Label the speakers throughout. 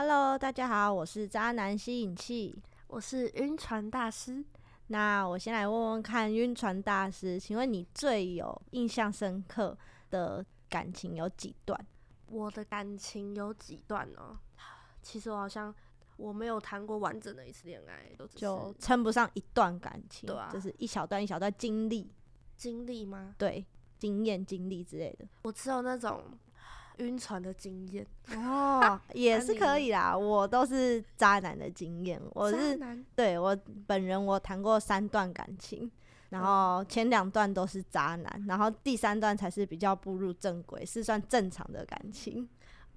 Speaker 1: Hello，大家好，我是渣男吸引器，
Speaker 2: 我是晕船大师。
Speaker 1: 那我先来问问看，晕船大师，请问你最有印象深刻的感情有几段？
Speaker 2: 我的感情有几段呢？其实我好像我没有谈过完整的一次恋爱，都
Speaker 1: 就称不上一段感情，
Speaker 2: 对啊，
Speaker 1: 就是一小段一小段经历，
Speaker 2: 经历吗？
Speaker 1: 对，经验、经历之类的。
Speaker 2: 我只有那种。晕船的经验
Speaker 1: 哦，也是可以啦。我都是渣男的经验，我是对我本人，我谈过三段感情，然后前两段都是渣男，然后第三段才是比较步入正轨，是算正常的感情。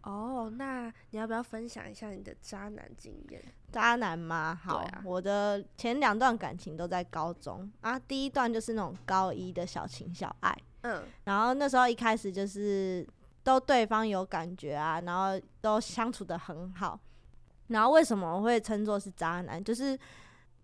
Speaker 2: 哦，那你要不要分享一下你的渣男经验？
Speaker 1: 渣男吗？好，啊、我的前两段感情都在高中啊，第一段就是那种高一的小情小爱，嗯，然后那时候一开始就是。都对方有感觉啊，然后都相处的很好，然后为什么会称作是渣男？就是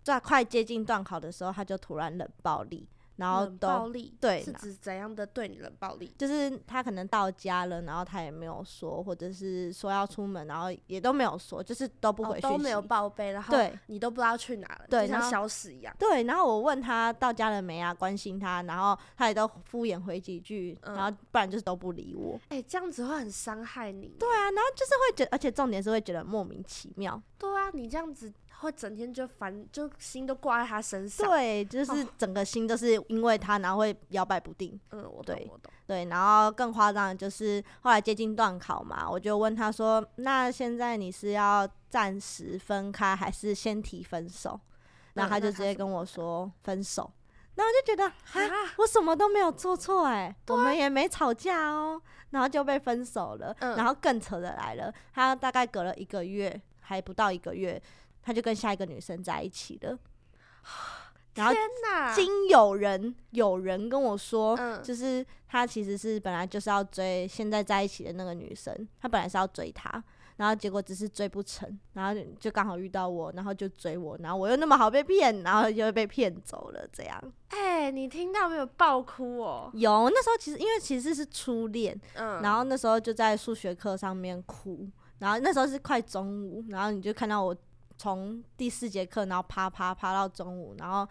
Speaker 1: 在快接近段考的时候，他就突然冷暴力。然后都
Speaker 2: 暴力
Speaker 1: 对，
Speaker 2: 是指怎样的对你冷暴力？
Speaker 1: 就是他可能到家了，然后他也没有说，或者是说要出门，然后也都没有说，就是都不回去、哦，
Speaker 2: 都没有报备，然后对你都不知道去哪了，
Speaker 1: 对，
Speaker 2: 像消失一样。
Speaker 1: 对，然后我问他到家了没啊，关心他，然后他也都敷衍回几句，嗯、然后不然就是都不理我。
Speaker 2: 哎、欸，这样子会很伤害你。
Speaker 1: 对啊，然后就是会觉得，而且重点是会觉得莫名其妙。
Speaker 2: 对啊，你这样子。会整天就烦，就心都挂在他身上。
Speaker 1: 对，就是整个心都是因为他，然后会摇摆不定。
Speaker 2: 嗯，我懂，我懂。
Speaker 1: 对，然后更夸张的就是后来接近段考嘛，我就问他说：“那现在你是要暂时分开，还是先提分手？”然后他就直接跟我说分手。然后我就觉得啊，我什么都没有做错哎，我们也没吵架哦，然后就被分手了。然后更扯的来了，他大概隔了一个月，还不到一个月。他就跟下一个女生在一起了，然后经有人有人跟我说，就是他其实是本来就是要追现在在一起的那个女生，他本来是要追她，然后结果只是追不成，然后就刚好遇到我，然后就追我，然后我又那么好被骗，然后就被骗走了，这样。
Speaker 2: 哎，你听到没有？爆哭哦！
Speaker 1: 有，那时候其实因为其实是初恋，嗯，然后那时候就在数学课上面哭，然后那时候是快中午，然后你就看到我。从第四节课，然后趴趴趴到中午，然后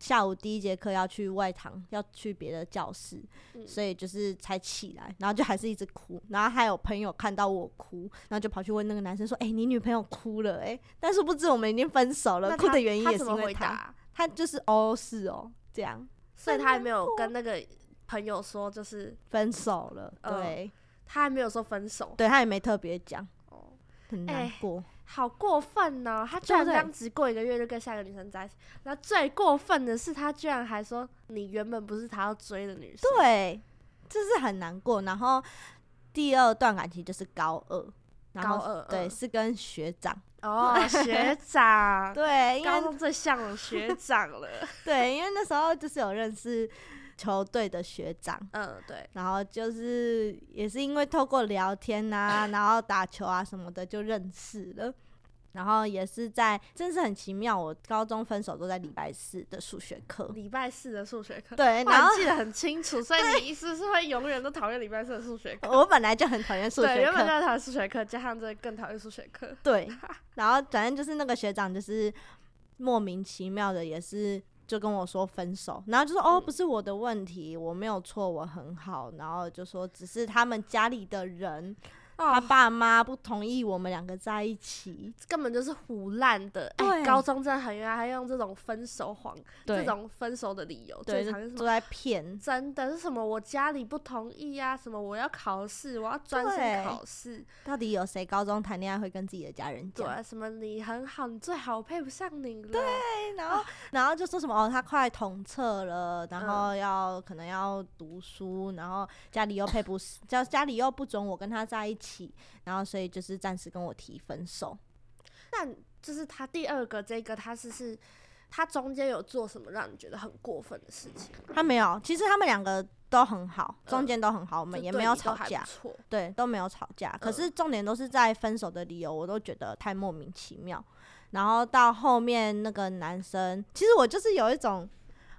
Speaker 1: 下午第一节课要去外堂，要去别的教室，嗯，所以就是才起来，然后就还是一直哭，然后还有朋友看到我哭，然后就跑去问那个男生说：“哎，你女朋友哭了？”哎，但是不知我们已经分手了，哭的原因也是因为他，他，他就是哦是哦这样，
Speaker 2: 所以他还没有跟那个朋友说就是
Speaker 1: 分手了，对，
Speaker 2: 他还没有说分手，
Speaker 1: 对他也没特别讲，哦，很难过。
Speaker 2: 好过分呢、喔！他居然刚只过一个月就跟下一个女生在一起，那最过分的是，他居然还说你原本不是他要追的女生。
Speaker 1: 对，这是很难过。然后第二段感情就是高二，
Speaker 2: 高二
Speaker 1: 对是跟学长
Speaker 2: 哦，学长
Speaker 1: 对，
Speaker 2: 高中最像学长了。
Speaker 1: 对，因为那时候就是有认识。球队的学长，
Speaker 2: 嗯，对，
Speaker 1: 然后就是也是因为透过聊天啊，然后打球啊什么的就认识了，然后也是在，真是很奇妙。我高中分手都在礼拜四的数学课，
Speaker 2: 礼拜四的数学课，
Speaker 1: 对，然后
Speaker 2: 记得很清楚，所以你意思是会永远都讨厌礼拜四的数学课？
Speaker 1: 我本来就很讨厌数学课，
Speaker 2: 对，原本就讨厌数学课，加上这更讨厌数学课，
Speaker 1: 对，然后反正就是那个学长就是莫名其妙的也是。就跟我说分手，然后就说哦，不是我的问题，我没有错，我很好，然后就说只是他们家里的人。他爸妈不同意我们两个在一起，
Speaker 2: 根本就是胡烂的。哎、欸，高中真的很冤，还用这种分手谎，这种分手的理由，
Speaker 1: 对，都在骗。
Speaker 2: 真的是什么？我家里不同意啊？什么？我要考试，我要专心考试。
Speaker 1: 到底有谁高中谈恋爱会跟自己的家人讲？
Speaker 2: 对，什么你很好，你最好，我配不上你了。
Speaker 1: 对，然后、啊、然后就说什么哦，他快统测了，然后要、嗯、可能要读书，然后家里又配不，家家里又不准我跟他在一起。起，然后所以就是暂时跟我提分手。
Speaker 2: 那就是他第二个这个，他是是，他中间有做什么让你觉得很过分的事情？
Speaker 1: 他没有，其实他们两个都很好，中间都很好，呃、我们也没有吵架，对，都没有吵架。可是重点都是在分手的理由，我都觉得太莫名其妙。然后到后面那个男生，其实我就是有一种。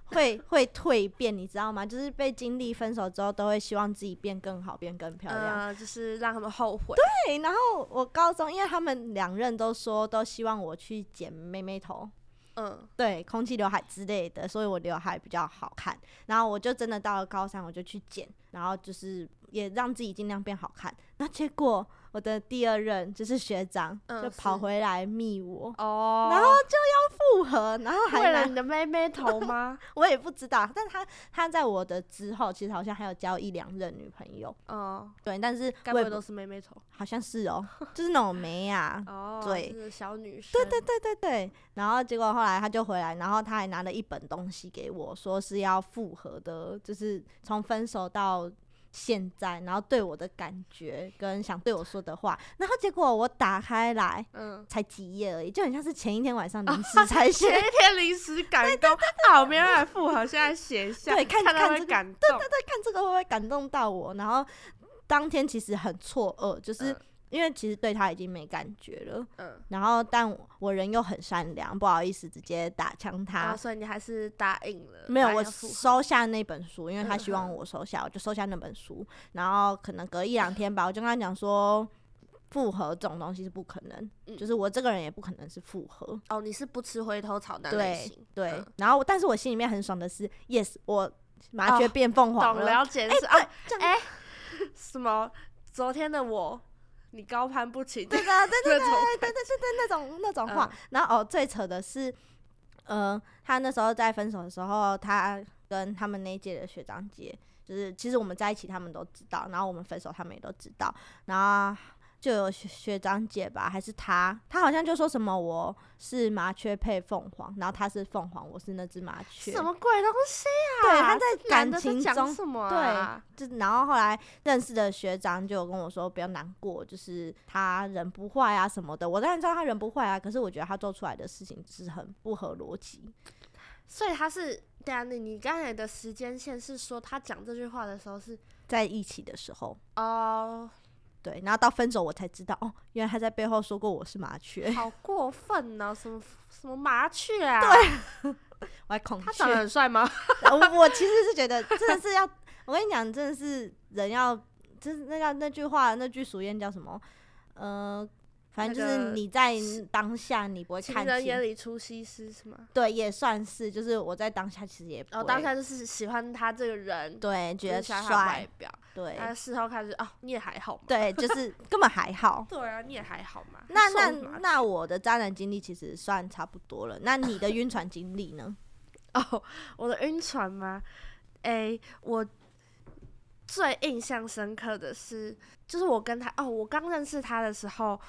Speaker 1: 会会蜕变，你知道吗？就是被经历分手之后，都会希望自己变更好，变更漂亮，
Speaker 2: 呃，就是让他们后悔。
Speaker 1: 对，然后我高中，因为他们两任都说都希望我去剪妹妹头。
Speaker 2: 嗯，
Speaker 1: 对，空气刘海之类的，所以我刘海比较好看。然后我就真的到了高三，我就去剪，然后就是也让自己尽量变好看。那结果我的第二任就是学长，
Speaker 2: 嗯、
Speaker 1: 就跑回来密我，
Speaker 2: 哦，
Speaker 1: 然后就要复合，然后还
Speaker 2: 为了你的妹妹头吗？
Speaker 1: 我也不知道，但他他在我的之后，其实好像还有交一两任女朋友。
Speaker 2: 哦，
Speaker 1: 对，但是
Speaker 2: 该不会都是妹妹头？
Speaker 1: 好像是哦，就是那种妹啊。
Speaker 2: 哦，
Speaker 1: 对，
Speaker 2: 就是小女生。
Speaker 1: 对对对对对。然后结果后来他就回来，然后他还拿了一本东西给我，说是要复合的，就是从分手到。现在，然后对我的感觉跟想对我说的话，然后结果我打开来，嗯，才几页而已，就很像是前一天晚上临时 才写，
Speaker 2: 前一天临时感动，好，没办法复合，现在写一下，
Speaker 1: 对，看看这个，
Speaker 2: 会感动，
Speaker 1: 对对对，看这个会不会感动到我？然后当天其实很错愕，就是。嗯因为其实对他已经没感觉了，嗯，然后但我人又很善良，不好意思直接打枪他，
Speaker 2: 啊，所以你还是答应了？
Speaker 1: 没有，我收下那本书，因为他希望我收下，嗯、我就收下那本书。然后可能隔一两天吧，我就跟他讲说，复合这种东西是不可能，嗯、就是我这个人也不可能是复合。
Speaker 2: 哦，你是不吃回头草的
Speaker 1: 类型，对。然后，但是我心里面很爽的是，yes，我麻雀变凤凰了。
Speaker 2: 哦、懂了解是哎哎，什么？昨天的我。你高攀不起，
Speaker 1: 对的，对 对对对对对对，那种那种话。然后哦，最扯的是，呃，他那时候在分手的时候，他跟他们那一届的学长姐，就是其实我们在一起，他们都知道。然后我们分手，他们也都知道。然后。就有学学长姐吧，还是他？他好像就说什么我是麻雀配凤凰，然后他是凤凰，我是那只麻雀。
Speaker 2: 什么鬼东西啊？
Speaker 1: 对，他在感情中，
Speaker 2: 什么啊、
Speaker 1: 对，就然后后来认识的学长就跟我说不要难过，就是他人不坏啊什么的。我当然知道他人不坏啊，可是我觉得他做出来的事情是很不合逻辑。
Speaker 2: 所以他是对啊，你你刚才的时间线是说他讲这句话的时候是
Speaker 1: 在一起的时候
Speaker 2: 哦。Uh
Speaker 1: 对，然后到分手我才知道，哦，原来他在背后说过我是麻雀，
Speaker 2: 好 过分呢、啊！什么什么麻雀啊？
Speaker 1: 对，我还恐惧。
Speaker 2: 他长得很帅吗？
Speaker 1: 我我其实是觉得真的是要，我跟你讲，真的是人要，就是那叫那句话，那句俗谚叫什么？呃。反正就是你在当下，你不会看人
Speaker 2: 眼里出西施是吗？
Speaker 1: 对，也算是。就是我在当下其实也不。
Speaker 2: 哦，当下就是喜欢他这个人，
Speaker 1: 对，觉得帅，
Speaker 2: 外表，
Speaker 1: 对。
Speaker 2: 他事后开始哦，你也还好嘛。
Speaker 1: 对，就是根本还好。
Speaker 2: 对啊，你也还好嘛。
Speaker 1: 那那那我的渣男经历其实算差不多了。那你的晕船经历呢？
Speaker 2: 哦，我的晕船吗？哎、欸，我最印象深刻的是，就是我跟他哦，我刚认识他的时候。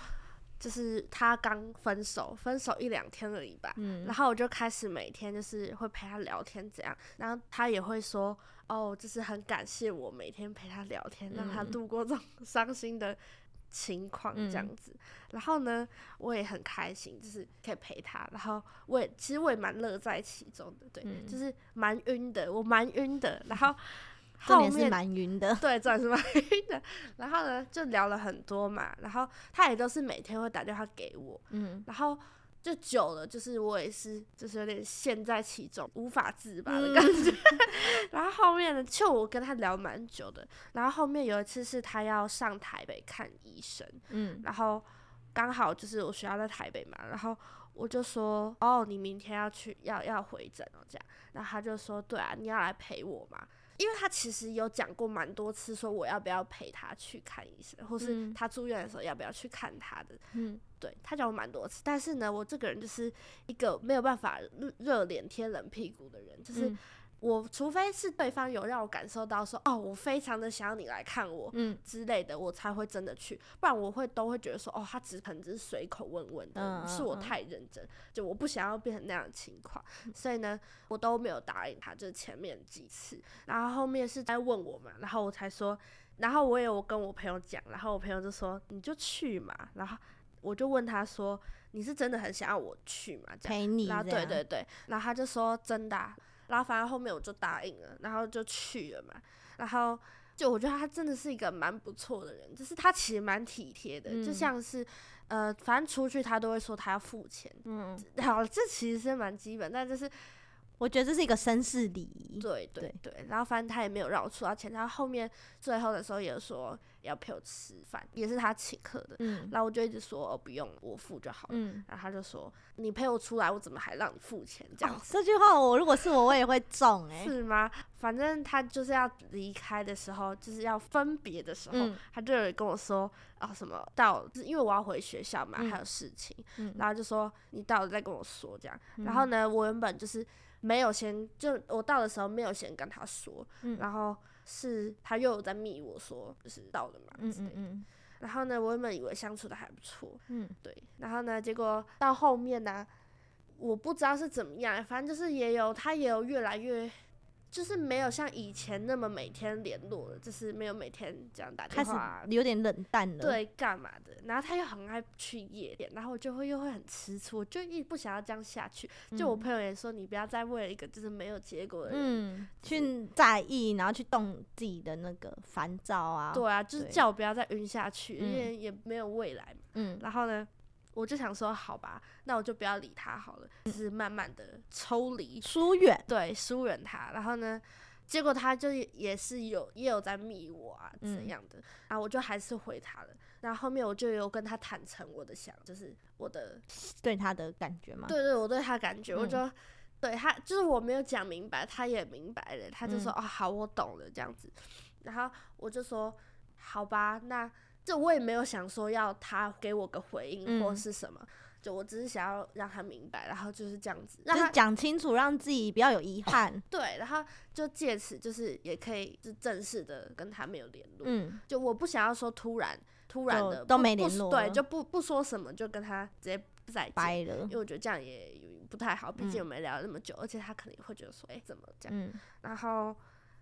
Speaker 2: 就是他刚分手，分手一两天而已吧。嗯，然后我就开始每天就是会陪他聊天，这样，然后他也会说，哦，就是很感谢我每天陪他聊天，让他度过这种伤心的情况，这样子。嗯，然后呢，我也很开心，就是可以陪他。然后我也其实我也蛮乐在其中的，对，嗯，就是蛮晕的，我蛮晕的。然后。
Speaker 1: 后面是蛮晕的，
Speaker 2: 对，这也是蛮晕的。然后呢，就聊了很多嘛。然后他也都是每天会打电话给我，嗯。然后就久了，就是我也是，就是有点陷在其中，无法自拔的感觉。嗯、然后后面呢，就我跟他聊蛮久的。然后后面有一次是他要上台北看医生，嗯。然后刚好就是我学校在台北嘛，然后我就说：“哦，你明天要去，要要回诊哦，这样。”然后他就说：“对啊，你要来陪我嘛。”因为他其实有讲过蛮多次，说我要不要陪他去看医生，或是他住院的时候要不要去看他的。嗯，对，他讲过蛮多次，但是呢，我这个人就是一个没有办法热热脸贴冷屁股的人，就是。嗯我除非是对方有让我感受到说，哦，我非常的想要你来看我，嗯。之类的，我才会真的去，不然我会都会觉得说，哦，他只可能只是随口问问的，嗯、是我太认真，就我不想要变成那样的情况，嗯、所以呢，我都没有答应他，就是前面几次，然后后面是在问我嘛，然后我才说，然后我也有跟我朋友讲，然后我朋友就说你就去嘛，然后我就问他说，你是真的很想要我去嘛？
Speaker 1: 陪你，
Speaker 2: 然后对对对，然后他就说真的、啊。然后反正后面我就答应了，然后就去了嘛。然后就我觉得他真的是一个蛮不错的人，就是他其实蛮体贴的，嗯、就像是呃，反正出去他都会说他要付钱。嗯，好，这其实是蛮基本，但就是
Speaker 1: 我觉得这是一个绅士礼仪。
Speaker 2: 对对对，对，然后反正他也没有让我出到钱，他后后面最后的时候也说要陪我吃饭，也是他请客的。嗯，然后我就一直说哦不用，我付就好了。嗯，然后他就说你陪我出来，我怎么还让你付钱？这样子。哦，
Speaker 1: 这句话我如果是我，我也会中哎。
Speaker 2: 是吗？反正他就是要离开的时候，就是要分别的时候，嗯、他就有跟我说啊什么到，因为我要回学校嘛，嗯、还有事情，嗯、然后就说你到了再跟我说这样。嗯、然后呢，我原本就是。没有先就我到的时候没有先跟他说，嗯、然后是他又有在密我说就是到了嘛，嗯嗯嗯，然后呢，我原本以为相处的还不错，嗯，对，然后呢，结果到后面呢、啊，我不知道是怎么样，反正就是也有他也有越来越。就是没有像以前那么每天联络了，就是没有每天这样打电话，
Speaker 1: 有点冷淡了。
Speaker 2: 对，干嘛的？然后他又很爱去夜店，然后我就会又会很吃醋，我就一不想要这样下去。嗯、就我朋友也说，你不要再为了一个就是没有结果的人、
Speaker 1: 嗯、去在意，然后去动自己的那个烦躁啊。
Speaker 2: 对啊，就是叫我不要再晕下去，因为也没有未来嘛。嗯，然后呢？我就想说，好吧，那我就不要理他好了，就是慢慢的抽离、
Speaker 1: 疏远，
Speaker 2: 对，疏远他。然后呢，结果他就也是有也有在密我啊，怎样的，嗯、然后我就还是回他了。然后后面我就有跟他坦诚我的想，就是我的
Speaker 1: 对他的感觉嘛。
Speaker 2: 对对，我对他感觉，嗯、我就对他，就是我没有讲明白，他也明白了，他就说、嗯、哦，好，我懂了这样子。然后我就说，好吧，那。就我也没有想说要他给我个回应或是什么，嗯、就我只是想要让他明白，然后就是这样子，让他
Speaker 1: 讲清楚，让自己不要有遗憾。
Speaker 2: 对，然后就借此就是也可以就正式的跟他没有联络。嗯，就我不想要说突然突然的
Speaker 1: 都没联络，
Speaker 2: 对，就不不说什么就跟他直接再
Speaker 1: 掰了，
Speaker 2: 因为我觉得这样也不太好，毕竟我们聊了那么久，嗯、而且他可能会觉得说，哎、欸，怎么这样？嗯、然后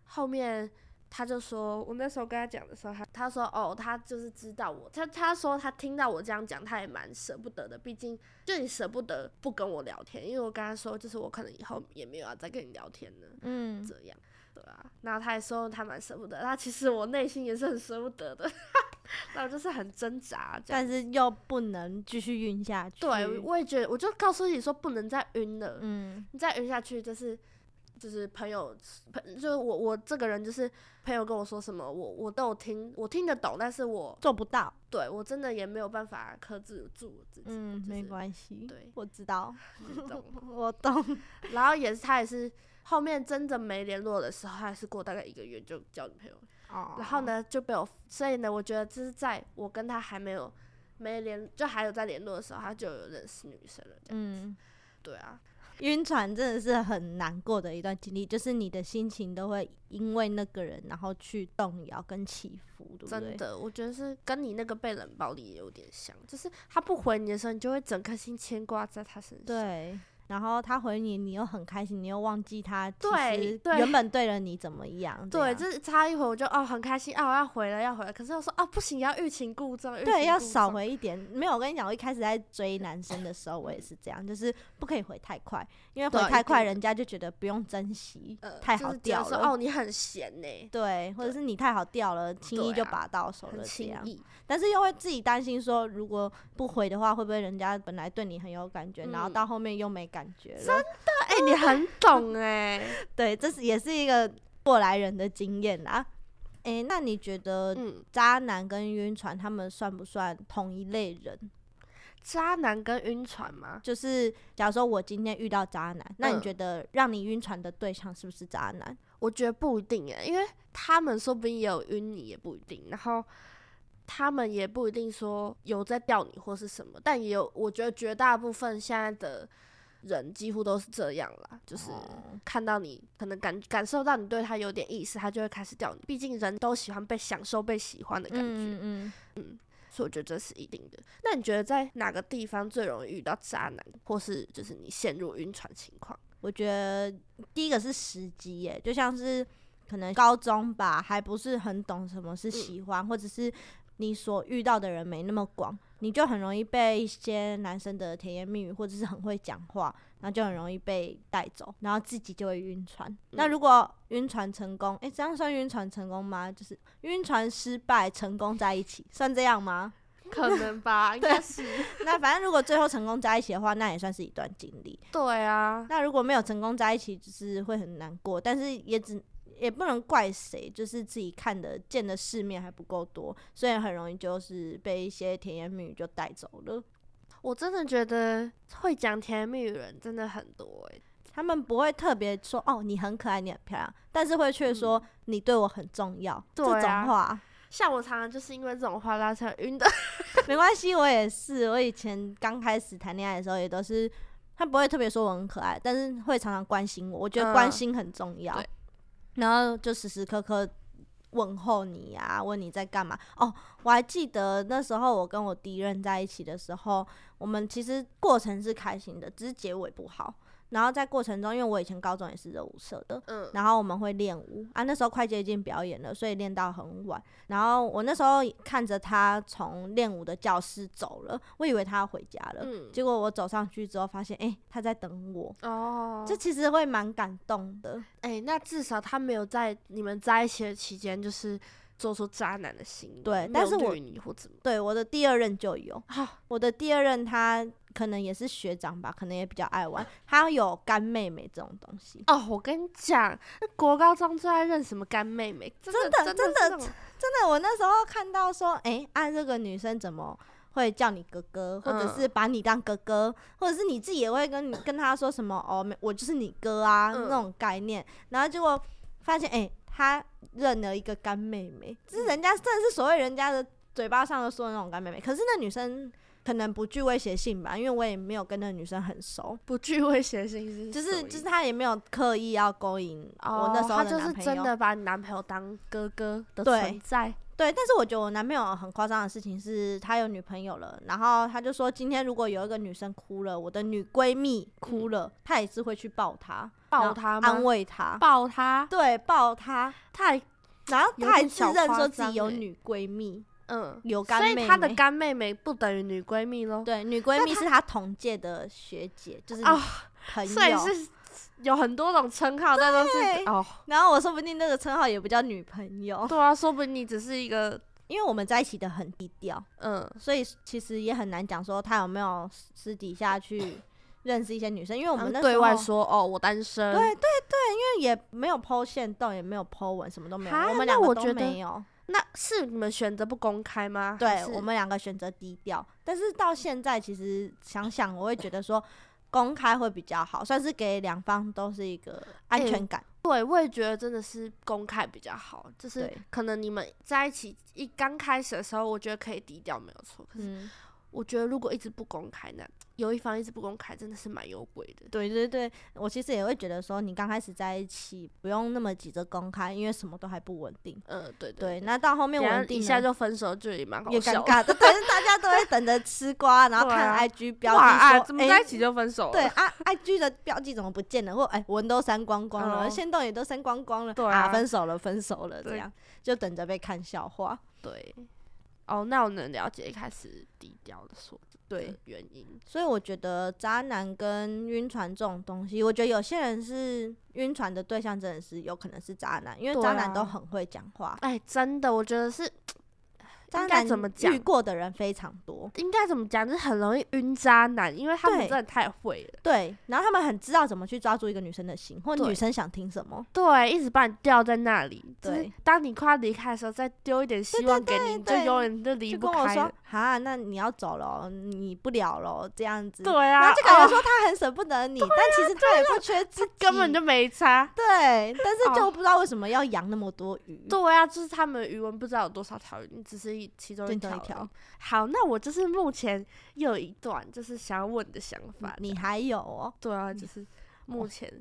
Speaker 2: 后面。他就说，我那时候跟他讲的时候，他他说哦，他就是知道我，他他说他听到我这样讲，他也蛮舍不得的，毕竟就你舍不得不跟我聊天，因为我跟他说，就是我可能以后也没有要再跟你聊天了，嗯，这样，对啊，然后他也说他蛮舍不得，他其实我内心也是很舍不得的，那我就是很挣扎，
Speaker 1: 但是又不能继续晕下去，
Speaker 2: 对，我也觉得，我就告诉自己说不能再晕了，嗯，你再晕下去就是。就是朋友，朋就是我，我这个人就是朋友跟我说什么，我我都有听，我听得懂，但是我
Speaker 1: 做不到。
Speaker 2: 对，我真的也没有办法克制住自己。
Speaker 1: 嗯，
Speaker 2: 就是、
Speaker 1: 没关系。
Speaker 2: 对，
Speaker 1: 我知道，
Speaker 2: 懂
Speaker 1: 我懂。
Speaker 2: 然后也是他也是后面真的没联络的时候，他还是过大概一个月就交女朋友。哦。然后呢就被我，所以呢，我觉得这是在我跟他还没有没联，就还有在联络的时候，他就有认识女生了。嗯，对啊。
Speaker 1: 晕船真的是很难过的一段经历，就是你的心情都会因为那个人，然后去动摇跟起伏，对不对？
Speaker 2: 真的，我觉得是跟你那个被冷暴力也有点像，就是他不回你的时候，你就会整颗心牵挂在他身上。
Speaker 1: 对。然后他回你，你又很开心，你又忘记他其实原本对了你怎么样？
Speaker 2: 对，就是差一会我就哦很开心啊，我要回了要回了，可是我说啊不行，要欲擒故纵。
Speaker 1: 对，要少回一点。没有，我跟你讲，我一开始在追男生的时候，我也是这样，就是不可以回太快，因为回太快，人家就觉得不用珍惜，太好掉了。
Speaker 2: 哦，你很闲呢。
Speaker 1: 对，或者是你太好掉了，轻易就拔到手了这样。但是又会自己担心说，如果不回的话，会不会人家本来对你很有感觉，然后到后面又没感觉了？
Speaker 2: 真的，哎，你很懂哎。
Speaker 1: 对，这是也是一个过来人的经验啦。哎，那你觉得，渣男跟晕船他们算不算同一类人？
Speaker 2: 渣男跟晕船吗？
Speaker 1: 就是假如说我今天遇到渣男，那你觉得让你晕船的对象是不是渣男？
Speaker 2: 我觉得不一定哎，因为他们说不定也有晕你，也不一定。然后。他们也不一定说有在钓你或是什么，但也有，我觉得绝大部分现在的人几乎都是这样啦，就是看到你可能感感受到你对他有点意思，他就会开始钓你。毕竟人都喜欢被享受、被喜欢的感觉，嗯嗯，嗯，所以我觉得这是一定的。那你觉得在哪个地方最容易遇到渣男，或是就是你陷入晕船情况？
Speaker 1: 我觉得第一个是时机，耶，就像是可能高中吧，还不是很懂什么是喜欢，嗯、或者是。你所遇到的人没那么广，你就很容易被一些男生的甜言蜜语，或者是很会讲话，然后就很容易被带走，然后自己就会晕船。嗯、那如果晕船成功，诶、欸，这样算晕船成功吗？就是晕船失败成功在一起，算这样吗？
Speaker 2: 可能吧，应该是。
Speaker 1: 那反正如果最后成功在一起的话，那也算是一段经历。
Speaker 2: 对啊。
Speaker 1: 那如果没有成功在一起，就是会很难过，但是也只也不能怪谁，就是自己看的见的世面还不够多，所以很容易就是被一些甜言蜜语就带走了。
Speaker 2: 我真的觉得会讲甜言蜜语的人真的很多诶，
Speaker 1: 他们不会特别说哦，你很可爱，你很漂亮，但是会却说、嗯、你对我很重要，啊、这种话。
Speaker 2: 像我常常就是因为这种话拉扯晕的，
Speaker 1: 没关系，我也是。我以前刚开始谈恋爱的时候，也都是他不会特别说我很可爱，但是会常常关心我。我觉得关心很重要，嗯、然后就时时刻刻问候你呀、啊，问你在干嘛。哦，我还记得那时候我跟我第一任在一起的时候，我们其实过程是开心的，只是结尾不好。然后在过程中，因为我以前高中也是热舞社的，嗯，然后我们会练舞啊，那时候快接近表演了，所以练到很晚。然后我那时候看着他从练舞的教室走了，我以为他要回家了，嗯，结果我走上去之后发现，哎，他在等我，哦，这其实会蛮感动的。
Speaker 2: 哎，那至少他没有在你们在一起的期间，就是。做出渣男的行为，
Speaker 1: 对，但是我对我的第二任就有，我的第二任他可能也是学长吧，可能也比较爱玩，他有干妹妹这种东西。
Speaker 2: 哦，我跟你讲，那国高中最爱认什么干妹妹，
Speaker 1: 真的真的真的，真的，我那时候看到说，哎，啊这个女生怎么会叫你哥哥，或者是把你当哥哥，或者是你自己也会跟你跟他说什么哦，我就是你哥啊那种概念，然后结果发现哎。他认了一个干妹妹，就是人家真的是所谓人家的嘴巴上都说的那种干妹妹。可是那女生可能不具威胁性吧，因为我也没有跟那个女生很熟。
Speaker 2: 不具威胁性是，
Speaker 1: 就是就是她也没有刻意要勾引我那时候的男朋友。她
Speaker 2: 就是真的把你男朋友当哥哥的存在。
Speaker 1: 对，但是我觉得我男朋友很夸张的事情是，他有女朋友了，然后他就说，今天如果有一个女生哭了，我的女闺蜜哭了，他也是会去抱她，
Speaker 2: 抱她，
Speaker 1: 安慰她，
Speaker 2: 抱她，
Speaker 1: 对，抱她，
Speaker 2: 他还，
Speaker 1: 然后他还自认说自己有女闺蜜，
Speaker 2: 嗯，
Speaker 1: 有干妹妹，
Speaker 2: 所以他的干妹妹不等于女闺蜜咯？
Speaker 1: 对，女闺蜜是她同届的学姐，就是啊，朋友。
Speaker 2: 有很多种称号，但都是哦。
Speaker 1: 然后我说不定那个称号也不叫女朋友。
Speaker 2: 对啊，说不定你只是一个，
Speaker 1: 因为我们在一起的很低调，嗯，所以其实也很难讲说他有没有私底下去 认识一些女生，因为我们
Speaker 2: 对外说哦，我单身。
Speaker 1: 对对对，因为也没有 po 限动，也没有 po 文，什么都没有。我们两个都没有。
Speaker 2: 那是你们选择不公开吗？
Speaker 1: 对，我们两个选择低调。但是到现在，其实想想，我会觉得说。公开会比较好，算是给两方都是一个安全感。
Speaker 2: 欸、对，我也觉得真的是公开比较好。就是可能你们在一起一刚开始的时候，我觉得可以低调没有错。可是我觉得如果一直不公开呢？有一方一直不公开，真的是蛮有鬼的。
Speaker 1: 对对对，我其实也会觉得说，你刚开始在一起不用那么急着公开，因为什么都还不稳定。
Speaker 2: 嗯，对
Speaker 1: 对。那到后面稳定，
Speaker 2: 一下就分手，就也蛮好笑的。
Speaker 1: 也尴尬的，可是大家都会等着吃瓜，然后看 IG 标记说，
Speaker 2: 啊、怎么在一起就分手了？
Speaker 1: 对啊，IG 的标记怎么不见了？或哎，文都删光光了，限动也都删光光了。对啊，啊，分手了，分手了，这样就等着被看笑话。
Speaker 2: 对。哦，那我能了解一开始低调的说。对原因，
Speaker 1: 所以我觉得渣男跟晕船这种东西，我觉得有些人是晕船的对象，真的是有可能是渣男，因为渣男都很会讲话。
Speaker 2: 哎、真的，我觉得是。应该怎么讲？
Speaker 1: 遇过的人非常多，
Speaker 2: 应该怎么讲？就是很容易晕渣男，因为他们真的太会了。
Speaker 1: 对，然后他们很知道怎么去抓住一个女生的心，或者女生想听什么。
Speaker 2: 对，一直把你吊在那里。对，当你快要离开的时候，再丢一点希望给你，就永远就离不开。就跟我说，
Speaker 1: 哈，那你要走了，你不了了，这样子。
Speaker 2: 对啊。
Speaker 1: 然后就感觉说他很舍不得你，但其实他也不缺自己，
Speaker 2: 根本就没差。
Speaker 1: 对，但是就不知道为什么要养那么多鱼。
Speaker 2: 对啊，就是他们鱼文不知道有多少条鱼，你只是一其中一条。好，那我就是目前又有一段就是想要问的想法。
Speaker 1: 你还有哦？
Speaker 2: 对啊，就是目前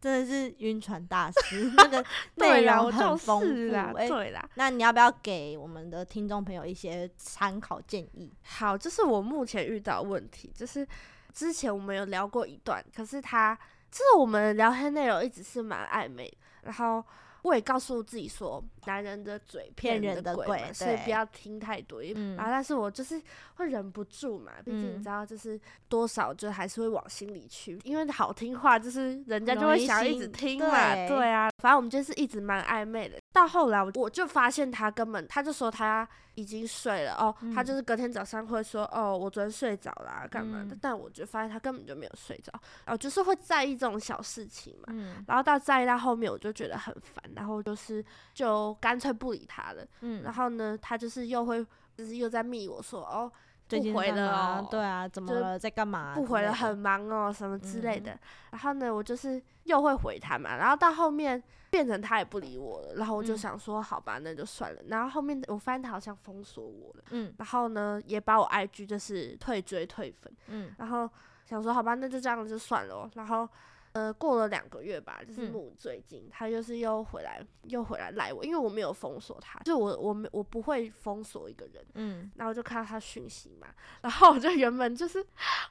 Speaker 1: 真的是晕船大师，那个 内容很丰富啊。
Speaker 2: 对啦，
Speaker 1: 那你要不要给我们的听众朋友一些参考建议？
Speaker 2: 好，就是我目前遇到问题，就是之前我们有聊过一段，可是他就是我们聊天内容一直是蛮暧昧，然后。我也告诉自己说，男人的嘴骗人的鬼嘛，所以不要听太多。嗯，然后但是我就是会忍不住嘛，毕竟你知道，就是多少就还是会往心里去，因为好听话就是人家就会想一直听嘛。对啊，反正我们就是一直蛮暧昧的。到后来，我就发现他根本，他就说他已经睡了哦，嗯、他就是隔天早上会说哦，我昨天睡着了，干嘛的？嗯、但我就发现他根本就没有睡着，哦，就是会在意这种小事情嘛。嗯、然后到在意到后面，我就觉得很烦，然后就是就干脆不理他了。嗯、然后呢，他就是又会就是又在密我说哦。不回了哦，
Speaker 1: 对啊，怎么了？在干嘛？
Speaker 2: 不回了，很忙哦，什么之类的。嗯、然后呢，我就是又会回他嘛。然后到后面变成他也不理我了。然后我就想说，好吧，那就算了。然后后面我发现他好像封锁我了。嗯。然后呢，也把我 IG 就是退追退粉。嗯。然后想说，好吧，那就这样就算了。然后。呃，过了两个月吧，就是木最近、嗯、他就是又回来，又回来赖我，因为我没有封锁他，就我我没我不会封锁一个人，嗯，然后我就看到他讯息嘛，然后我就原本就是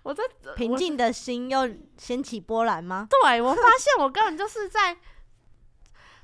Speaker 2: 我在
Speaker 1: 平静的心又掀起波澜吗？
Speaker 2: 对，我发现我根本就是在。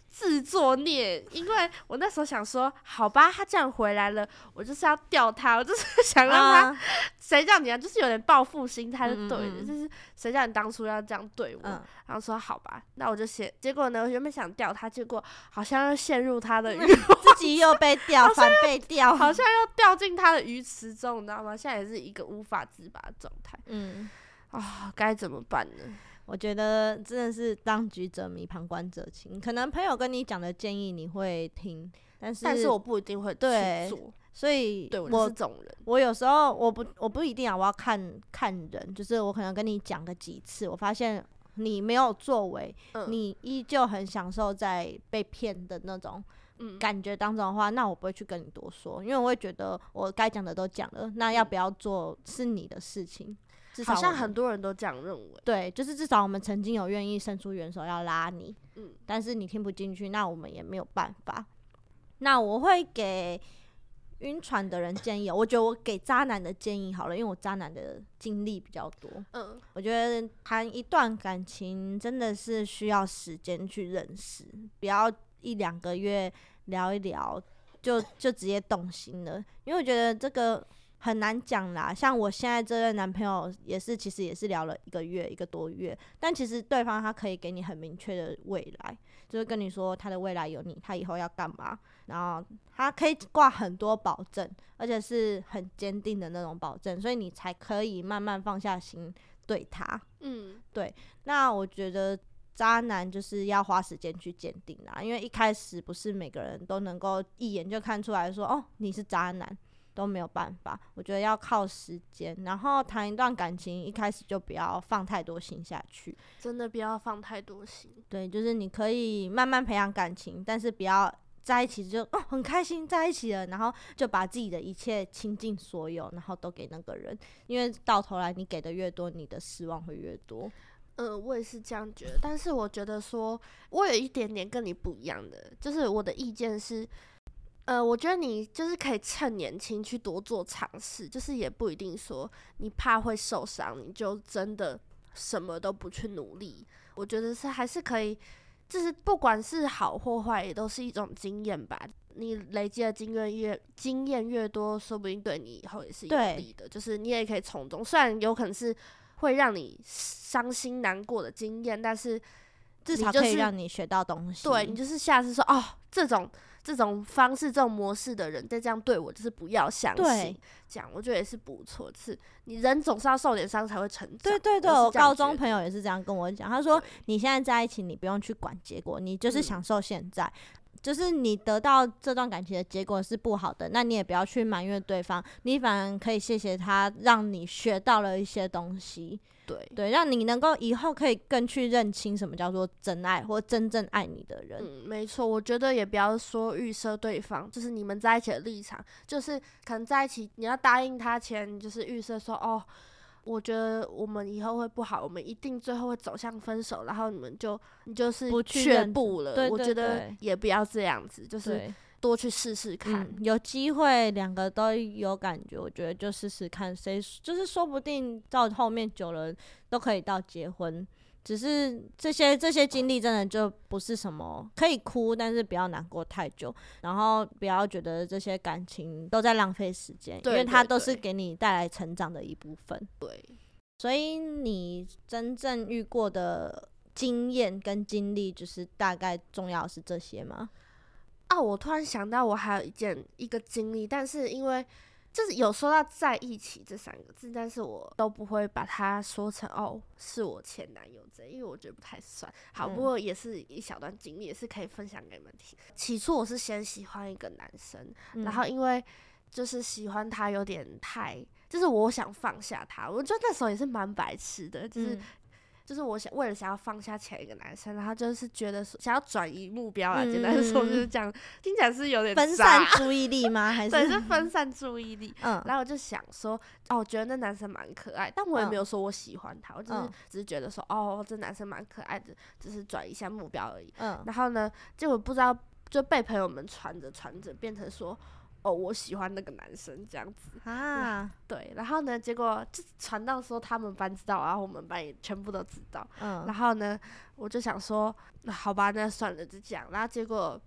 Speaker 2: 自作孽，因为我那时候想说，好吧，他这样回来了，我就是要钓他，我就是想让他，谁、啊、叫你啊，就是有点报复心态是对的，就是谁叫你当初要这样对我，嗯、然后说好吧，那我就写，结果呢，我原本想钓他，结果好像又陷入他的 鱼，
Speaker 1: 自己又被钓，反被钓，
Speaker 2: 好像又掉进他的鱼池中，你知道吗？现在也是一个无法自拔的状态，嗯，啊，该怎么办呢？
Speaker 1: 我觉得真的是当局者迷，旁观者清。可能朋友跟你讲的建议你会听，但是
Speaker 2: 但是我不一定会去做。
Speaker 1: 所以
Speaker 2: 对
Speaker 1: 我
Speaker 2: 是这种人，
Speaker 1: 我有时候我不我不一定啊，我要看看人，就是我可能跟你讲个几次，我发现你没有作为，嗯、你依旧很享受在被骗的那种感觉当中的话，嗯、那我不会去跟你多说，因为我会觉得我该讲的都讲了，那要不要做是你的事情。
Speaker 2: 好像很多人都这样认为。
Speaker 1: 对，就是至少我们曾经有愿意伸出援手要拉你，嗯，但是你听不进去，那我们也没有办法。那我会给晕船的人建议，我觉得我给渣男的建议好了，因为我渣男的经历比较多。嗯，我觉得谈一段感情真的是需要时间去认识，不要一两个月聊一聊就就直接动心了，因为我觉得这个。很难讲啦，像我现在这任男朋友也是，其实也是聊了一个月一个多月，但其实对方他可以给你很明确的未来，就是跟你说他的未来有你，他以后要干嘛，然后他可以挂很多保证，而且是很坚定的那种保证，所以你才可以慢慢放下心对他。嗯，对。那我觉得渣男就是要花时间去鉴定啦，因为一开始不是每个人都能够一眼就看出来说，哦，你是渣男。都没有办法，我觉得要靠时间。然后谈一段感情，一开始就不要放太多心下去，
Speaker 2: 真的不要放太多心。
Speaker 1: 对，就是你可以慢慢培养感情，但是不要在一起就哦很开心在一起了，然后就把自己的一切倾尽所有，然后都给那个人，因为到头来你给的越多，你的失望会越多。
Speaker 2: 嗯、呃，我也是这样觉得，但是我觉得说，我有一点点跟你不一样的，就是我的意见是。呃，我觉得你就是可以趁年轻去多做尝试，就是也不一定说你怕会受伤，你就真的什么都不去努力。我觉得是还是可以，就是不管是好或坏，也都是一种经验吧。你累积的经验越经验越多，说不定对你以后也是有利的。就是你也可以从中，虽然有可能是会让你伤心难过的经验，但是
Speaker 1: 至少可以让你学到东西。
Speaker 2: 对，你就是下次说哦，这种。这种方式、这种模式的人再这样对我，就是不要相信。对这样我觉得也是不错。是，你人总是要受点伤才会成长。
Speaker 1: 对对对，我高中朋友也是这样跟我讲。他说：“你现在在一起，你不用去管结果，你就是享受现在。嗯、就是你得到这段感情的结果是不好的，那你也不要去埋怨对方，你反而可以谢谢他，让你学到了一些东西。”对对，让你能够以后可以更去认清什么叫做真爱或真正爱你的人。
Speaker 2: 嗯，没错，我觉得也不要说预设对方，就是你们在一起的立场，就是可能在一起你要答应他前，就是预设说哦，我觉得我们以后会不好，我们一定最后会走向分手，然后你们就你就是却步了。我觉得也不要这样子，就是。多去试试看，
Speaker 1: 嗯、有机会两个都有感觉，我觉得就试试看，谁就是说不定到后面久了都可以到结婚。只是这些这些经历真的就不是什么可以哭，但是不要难过太久，然后不要觉得这些感情都在浪费时间，因为它都是给你带来成长的一部分。
Speaker 2: 对，
Speaker 1: 所以你真正遇过的经验跟经历，就是大概重要是这些吗？
Speaker 2: 啊，我突然想到，我还有一件一个经历，但是因为就是有说到在一起这三个字，但是我都不会把它说成哦是我前男友这，因为我觉得不太算。好，不过也是一小段经历，也是可以分享给你们听。起初我是先喜欢一个男生，然后因为就是喜欢他有点太，就是我想放下他，我觉得那时候也是蛮白痴的，就是。就是我想为了想要放下前一个男生，然后就是觉得想要转移目标啊，简单说就是这样，听起来是有点
Speaker 1: 分散 注意力吗？还是
Speaker 2: 对，是分散注意力。嗯，然后我就想说，哦，我觉得那男生蛮可爱，但我也没有说我喜欢他，我就是只是觉得说，哦，这男生蛮可爱的，只是转移一下目标而已。嗯，然后呢，结果不知道就被朋友们传着传着变成说。哦，我喜欢那个男生这样子啊，对，然后呢，结果就传到说他们班知道，然后我们班也全部都知道，嗯，然后呢，我就想说，那好吧，那算了，就这样。然后结果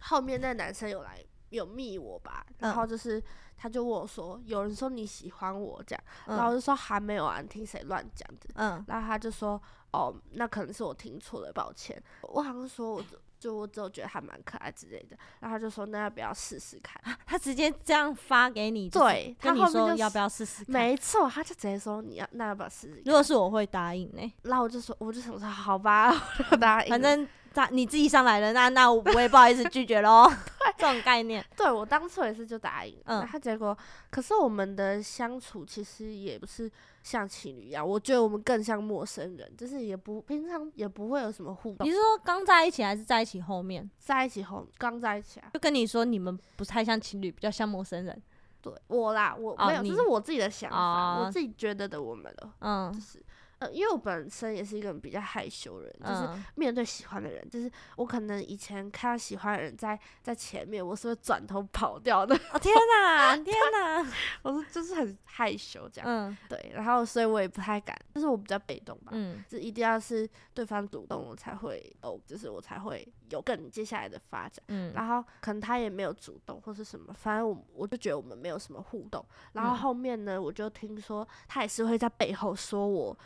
Speaker 2: 后面那男生有来有密我吧，然后就是他就问我说，有人说你喜欢我这样，然后我就说还没有啊，你听谁乱讲的？嗯，然后他就说，哦，那可能是我听错了，抱歉。我好像说我。就我只有觉得还蛮可爱之类的，然后他就说，那要不要试试看？
Speaker 1: 他直接这样发给你，对，他你说要不要试试看？
Speaker 2: 没错，他就直接说你要那要不要试试？
Speaker 1: 如果是我会答应呢，
Speaker 2: 然后我就说我就想说好吧，我就答应。
Speaker 1: 反正他你自己上来了，那那我也不好意思拒绝喽。对，这种概念。
Speaker 2: 对，我当初也是就答应，嗯，他结果可是我们的相处其实也不是。像情侣一样，我觉得我们更像陌生人，就是也不平常也不会有什么互动。
Speaker 1: 你是说刚在一起还是在一起后面？
Speaker 2: 在一起后，刚在一起啊。
Speaker 1: 就跟你说，你们不太像情侣，比较像陌生人。
Speaker 2: 对，我啦，我没有，这是我自己的想法，我自己觉得的我们了。嗯，就是。呃，因为我本身也是一个比较害羞的人，就是面对喜欢的人，嗯、就是我可能以前看到喜欢的人在在前面，我是会转头跑掉的。
Speaker 1: 哦天哪，天哪！
Speaker 2: 我是就是很害羞这样，嗯，对，然后所以我也不太敢，就是我比较被动吧，嗯，就一定要是对方主动我才会哦，就是我才会有更接下来的发展，嗯，然后可能他也没有主动或是什么，反正我我就觉得我们没有什么互动，然后后面呢，我就听说他也是会在背后说我。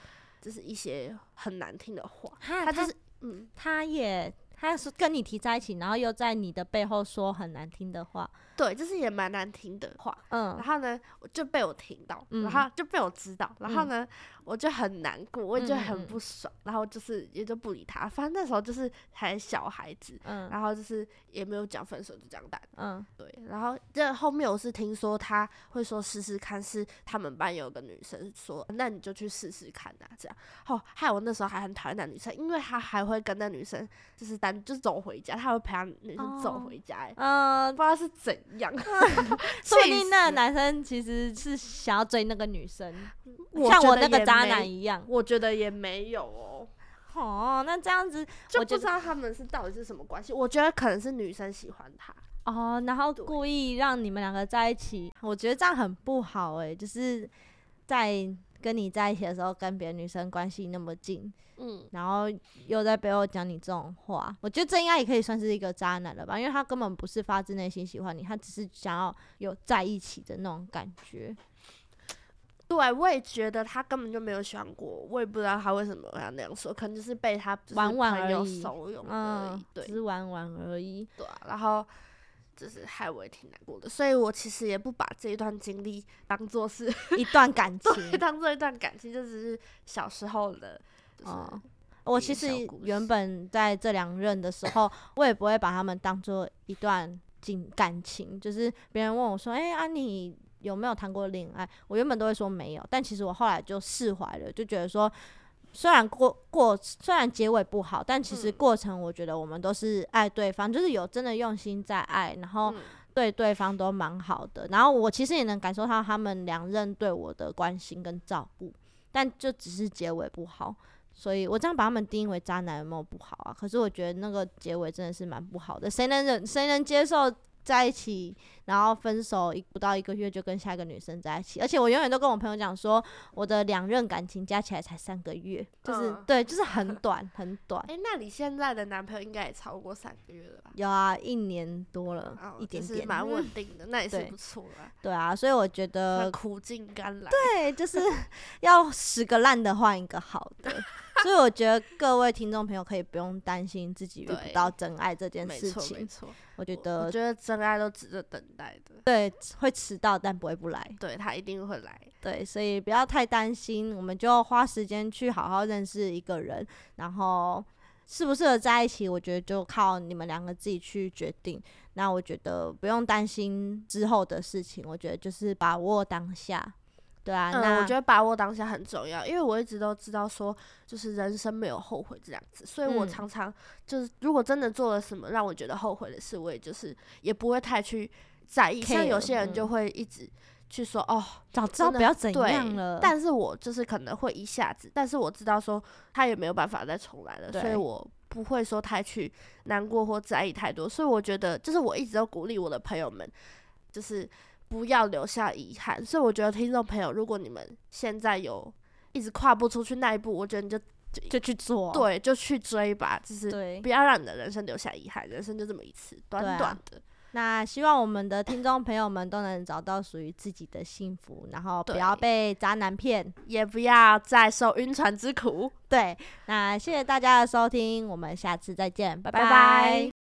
Speaker 2: 就是一些很难听的话，
Speaker 1: 他，他就是，嗯，他也，他是跟你提在一起，然后又在你的背后说很难听的话。
Speaker 2: 对，就是也蛮难听的话，嗯，然后呢，就被我听到，嗯、然后就被我知道，然后呢，嗯、我就很难过，我也觉得很不爽，嗯、然后就是也就不理他，反正那时候就是还小孩子，嗯，然后就是也没有讲分手，就这样打，嗯，对，然后这后面我是听说他会说试试看，是他们班有个女生说，那你就去试试看呐、啊，这样，哦，害我那时候还很讨厌那女生，因为他还会跟那女生就是单就是走回家，他会陪他女生走回家，嗯、不知道是怎。样，
Speaker 1: 说不定那个男生其实是想要追那个女生，像我那个渣男一样。
Speaker 2: 我觉得也没有哦。
Speaker 1: 哦，那这样子
Speaker 2: 就不知道他们是到底是什么关系。我觉得可能是女生喜欢他
Speaker 1: 哦，然后故意让你们两个在一起。我觉得这样很不好诶，就是在。跟你在一起的时候，跟别的女生关系那么近，嗯，然后又在背后讲你这种话，我觉得这应该也可以算是一个渣男了吧？因为他根本不是发自内心喜欢你，他只是想要有在一起的那种感觉。
Speaker 2: 对，我也觉得他根本就没有喜欢过我，我也不知道他为什么要那样说，可能就是被他
Speaker 1: 玩玩而已，
Speaker 2: 怂恿
Speaker 1: 而已，对，只是玩玩而已。
Speaker 2: 对啊，然后。就是害我也挺难过的，所以我其实也不把这一段经历当做是
Speaker 1: 一段感情，
Speaker 2: 当做一段感情，就只是小时候的。
Speaker 1: 哦，我其实原本在这两任的时候，我也不会把他们当做一段情感情。就是别人问我说：“哎、欸，啊，你有没有谈过恋爱？”我原本都会说没有，但其实我后来就释怀了，就觉得说。虽然过过虽然结尾不好，但其实过程我觉得我们都是爱对方，嗯、就是有真的用心在爱，然后对对方都蛮好的。然后我其实也能感受到他们两任对我的关心跟照顾，但就只是结尾不好，所以我这样把他们定义为渣男有没有不好啊？可是我觉得那个结尾真的是蛮不好的，谁能忍？谁能接受？在一起，然后分手一不到一个月就跟下一个女生在一起，而且我永远都跟我朋友讲说，我的两任感情加起来才三个月，就是、嗯、对，就是很短很短。哎、
Speaker 2: 欸，那你现在的男朋友应该也超过三个月了吧？
Speaker 1: 有啊，一年多了，哦、一点点，
Speaker 2: 蛮稳定的，那也 是不错啊。
Speaker 1: 对啊，所以我觉 得
Speaker 2: 苦尽甘来。
Speaker 1: 对，就是 要十个烂的换一个好的。所以我觉得各位听众朋友可以不用担心自己遇不到真爱这件事情。
Speaker 2: 没错，
Speaker 1: 我觉得，
Speaker 2: 我觉得真爱都值得等待的。
Speaker 1: 对，会迟到，但不会不来。
Speaker 2: 对，他一定会来。
Speaker 1: 对，所以不要太担心，我们就花时间去好好认识一个人，然后适不适合在一起，我觉得就靠你们两个自己去决定。那我觉得不用担心之后的事情，我觉得就是把握当下。对啊，
Speaker 2: 嗯、
Speaker 1: 那
Speaker 2: 我觉得把握当下很重要，因为我一直都知道说，就是人生没有后悔这样子，所以我常常就是如果真的做了什么让我觉得后悔的事，我也就是也不会太去在意。像有些人就会一直去说，嗯、哦，
Speaker 1: 早知道不要怎样了。
Speaker 2: 但是我就是可能会一下子，但是我知道说他也没有办法再重来了，所以我不会说太去难过或在意太多。所以我觉得，就是我一直都鼓励我的朋友们，就是。不要留下遗憾，所以我觉得听众朋友，如果你们现在有一直跨不出去那一步，我觉得你就
Speaker 1: 就，就去做，
Speaker 2: 对，就去追吧，就是不要让你的人生留下遗憾，人生就这么一次，短短的。
Speaker 1: 啊、那希望我们的听众朋友们都能找到属于自己的幸福，然后不要被渣男骗，
Speaker 2: 也不要再受晕船之苦。
Speaker 1: 对，那谢谢大家的收听，我们下次再见，拜拜。
Speaker 2: 拜拜。